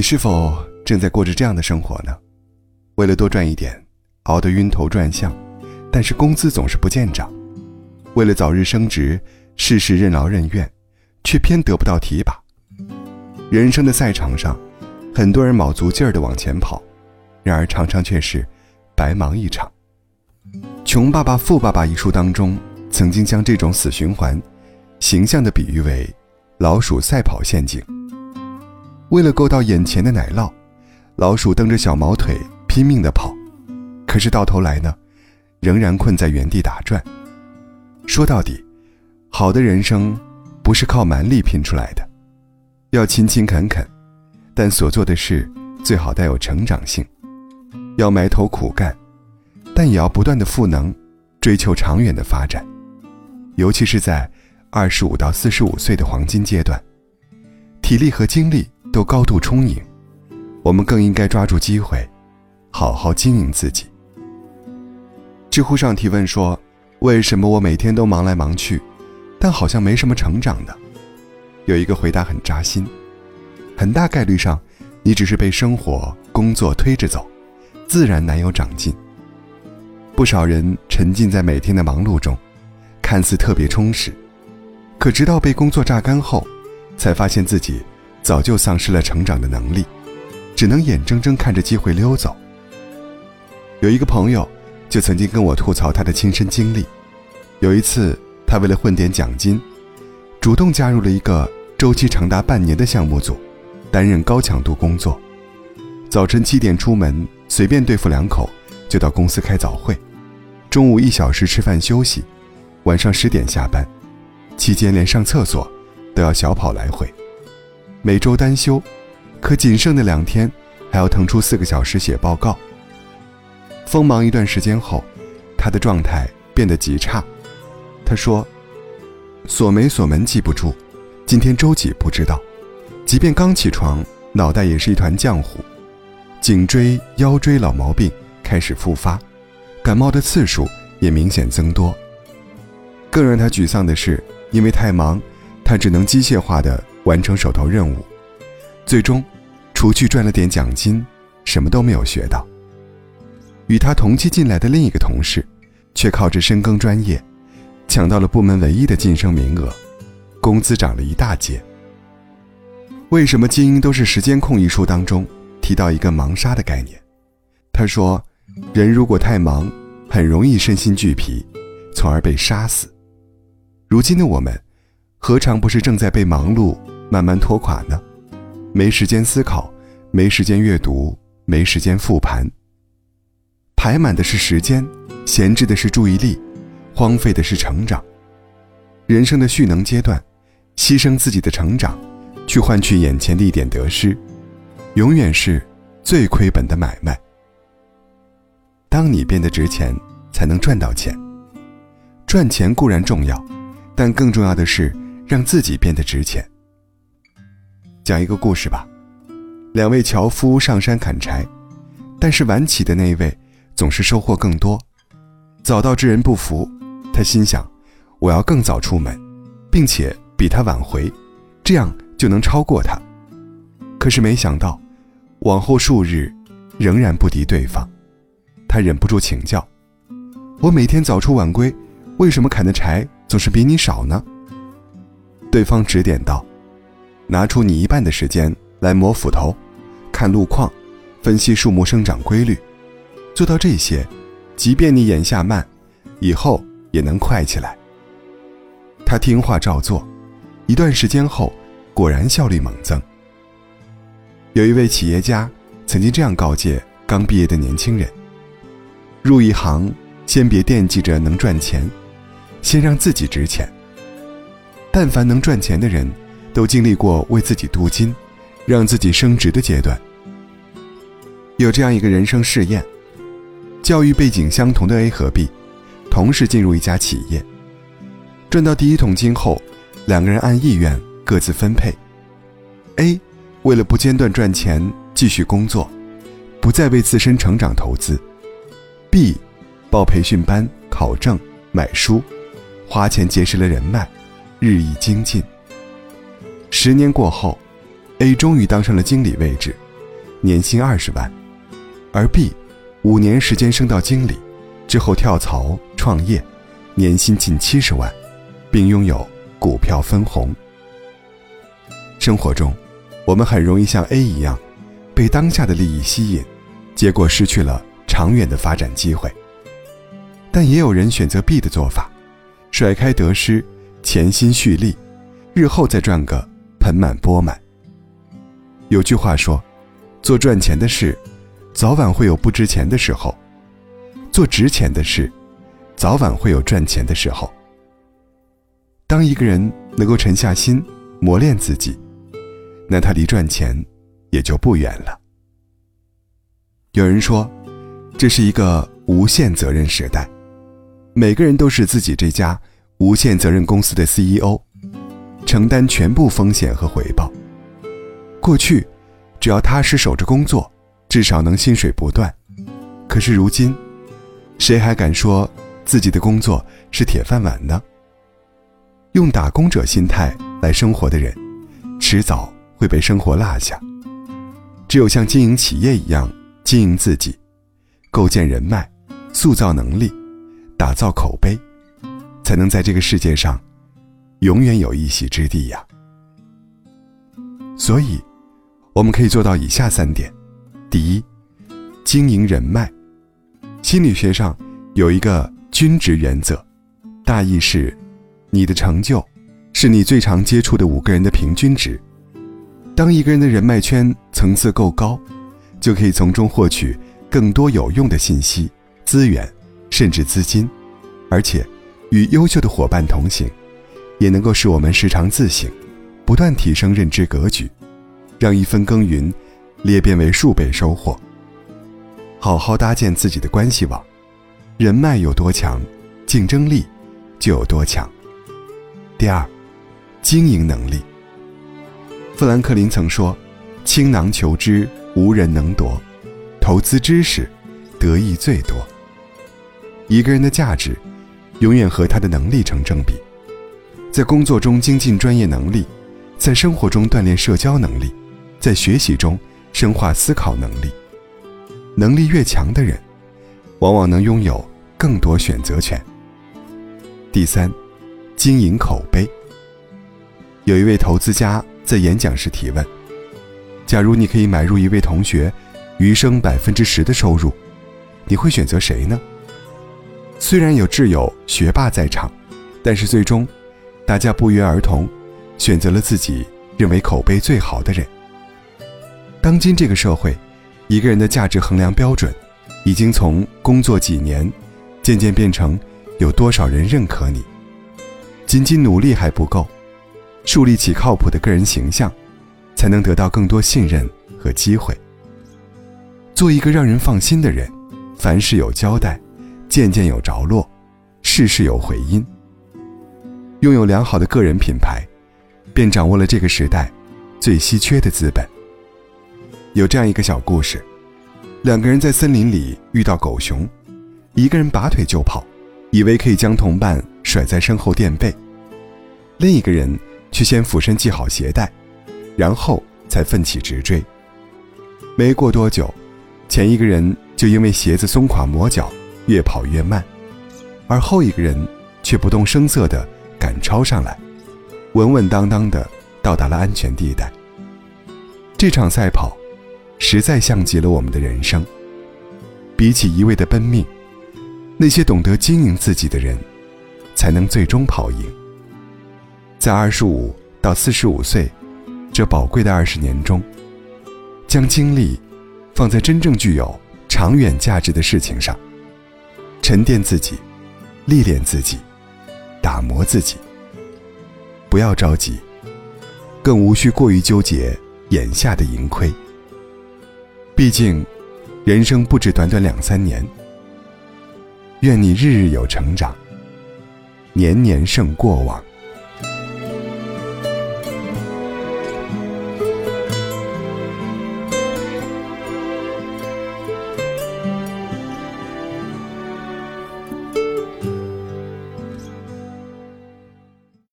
你是否正在过着这样的生活呢？为了多赚一点，熬得晕头转向，但是工资总是不见涨；为了早日升职，事事任劳任怨，却偏得不到提拔。人生的赛场上，很多人卯足劲儿地往前跑，然而常常却是白忙一场。《穷爸爸富爸爸》一书当中，曾经将这种死循环，形象地比喻为老鼠赛跑陷阱。为了够到眼前的奶酪，老鼠蹬着小毛腿拼命地跑，可是到头来呢，仍然困在原地打转。说到底，好的人生不是靠蛮力拼出来的，要勤勤恳恳，但所做的事最好带有成长性，要埋头苦干。但也要不断的赋能，追求长远的发展，尤其是在二十五到四十五岁的黄金阶段，体力和精力都高度充盈，我们更应该抓住机会，好好经营自己。知乎上提问说：“为什么我每天都忙来忙去，但好像没什么成长呢？”有一个回答很扎心：很大概率上，你只是被生活、工作推着走，自然难有长进。不少人沉浸在每天的忙碌中，看似特别充实，可直到被工作榨干后，才发现自己早就丧失了成长的能力，只能眼睁睁看着机会溜走。有一个朋友就曾经跟我吐槽他的亲身经历：有一次，他为了混点奖金，主动加入了一个周期长达半年的项目组，担任高强度工作。早晨七点出门，随便对付两口，就到公司开早会。中午一小时吃饭休息，晚上十点下班，期间连上厕所都要小跑来回。每周单休，可仅剩的两天还要腾出四个小时写报告。锋芒一段时间后，他的状态变得极差。他说：“锁没锁门记不住，今天周几不知道，即便刚起床，脑袋也是一团浆糊，颈椎、腰椎老毛病开始复发。”感冒的次数也明显增多。更让他沮丧的是，因为太忙，他只能机械化的完成手头任务，最终，除去赚了点奖金，什么都没有学到。与他同期进来的另一个同事，却靠着深耕专业，抢到了部门唯一的晋升名额，工资涨了一大截。为什么精英都是时间控？一书当中提到一个盲杀的概念，他说。人如果太忙，很容易身心俱疲，从而被杀死。如今的我们，何尝不是正在被忙碌慢慢拖垮呢？没时间思考，没时间阅读，没时间复盘。排满的是时间，闲置的是注意力，荒废的是成长。人生的蓄能阶段，牺牲自己的成长，去换取眼前的一点得失，永远是最亏本的买卖。当你变得值钱，才能赚到钱。赚钱固然重要，但更重要的是让自己变得值钱。讲一个故事吧，两位樵夫上山砍柴，但是晚起的那位总是收获更多。早到之人不服，他心想：我要更早出门，并且比他晚回，这样就能超过他。可是没想到，往后数日，仍然不敌对方。他忍不住请教：“我每天早出晚归，为什么砍的柴总是比你少呢？”对方指点道：“拿出你一半的时间来磨斧头，看路况，分析树木生长规律，做到这些，即便你眼下慢，以后也能快起来。”他听话照做，一段时间后，果然效率猛增。有一位企业家曾经这样告诫刚毕业的年轻人。入一行，先别惦记着能赚钱，先让自己值钱。但凡能赚钱的人，都经历过为自己镀金、让自己升职的阶段。有这样一个人生试验：教育背景相同的 A 和 B，同时进入一家企业，赚到第一桶金后，两个人按意愿各自分配。A 为了不间断赚钱，继续工作，不再为自身成长投资。B，报培训班、考证、买书，花钱结识了人脉，日益精进。十年过后，A 终于当上了经理位置，年薪二十万，而 B，五年时间升到经理，之后跳槽创业，年薪近七十万，并拥有股票分红。生活中，我们很容易像 A 一样，被当下的利益吸引，结果失去了长远的发展机会。但也有人选择 B 的做法，甩开得失，潜心蓄力，日后再赚个盆满钵满。有句话说：“做赚钱的事，早晚会有不值钱的时候；做值钱的事，早晚会有赚钱的时候。”当一个人能够沉下心磨练自己，那他离赚钱也就不远了。有人说，这是一个无限责任时代。每个人都是自己这家无限责任公司的 CEO，承担全部风险和回报。过去，只要踏实守着工作，至少能薪水不断。可是如今，谁还敢说自己的工作是铁饭碗呢？用打工者心态来生活的人，迟早会被生活落下。只有像经营企业一样经营自己，构建人脉，塑造能力。打造口碑，才能在这个世界上永远有一席之地呀。所以，我们可以做到以下三点：第一，经营人脉。心理学上有一个均值原则，大意是，你的成就是你最常接触的五个人的平均值。当一个人的人脉圈层次够高，就可以从中获取更多有用的信息、资源。甚至资金，而且与优秀的伙伴同行，也能够使我们时常自省，不断提升认知格局，让一分耕耘裂变为数倍收获。好好搭建自己的关系网，人脉有多强，竞争力就有多强。第二，经营能力。富兰克林曾说：“倾囊求知，无人能夺；投资知识，得益最多。”一个人的价值，永远和他的能力成正比。在工作中精进专业能力，在生活中锻炼社交能力，在学习中深化思考能力。能力越强的人，往往能拥有更多选择权。第三，经营口碑。有一位投资家在演讲时提问：“假如你可以买入一位同学余生百分之十的收入，你会选择谁呢？”虽然有挚友学霸在场，但是最终，大家不约而同，选择了自己认为口碑最好的人。当今这个社会，一个人的价值衡量标准，已经从工作几年，渐渐变成有多少人认可你。仅仅努力还不够，树立起靠谱的个人形象，才能得到更多信任和机会。做一个让人放心的人，凡事有交代。件件有着落，事事有回音。拥有良好的个人品牌，便掌握了这个时代最稀缺的资本。有这样一个小故事：两个人在森林里遇到狗熊，一个人拔腿就跑，以为可以将同伴甩在身后垫背；另一个人却先俯身系好鞋带，然后才奋起直追。没过多久，前一个人就因为鞋子松垮磨脚。越跑越慢，而后一个人却不动声色地赶超上来，稳稳当当的到达了安全地带。这场赛跑，实在像极了我们的人生。比起一味的奔命，那些懂得经营自己的人，才能最终跑赢。在二十五到四十五岁这宝贵的二十年中，将精力放在真正具有长远价值的事情上。沉淀自己，历练自己，打磨自己。不要着急，更无需过于纠结眼下的盈亏。毕竟，人生不止短短两三年。愿你日日有成长，年年胜过往。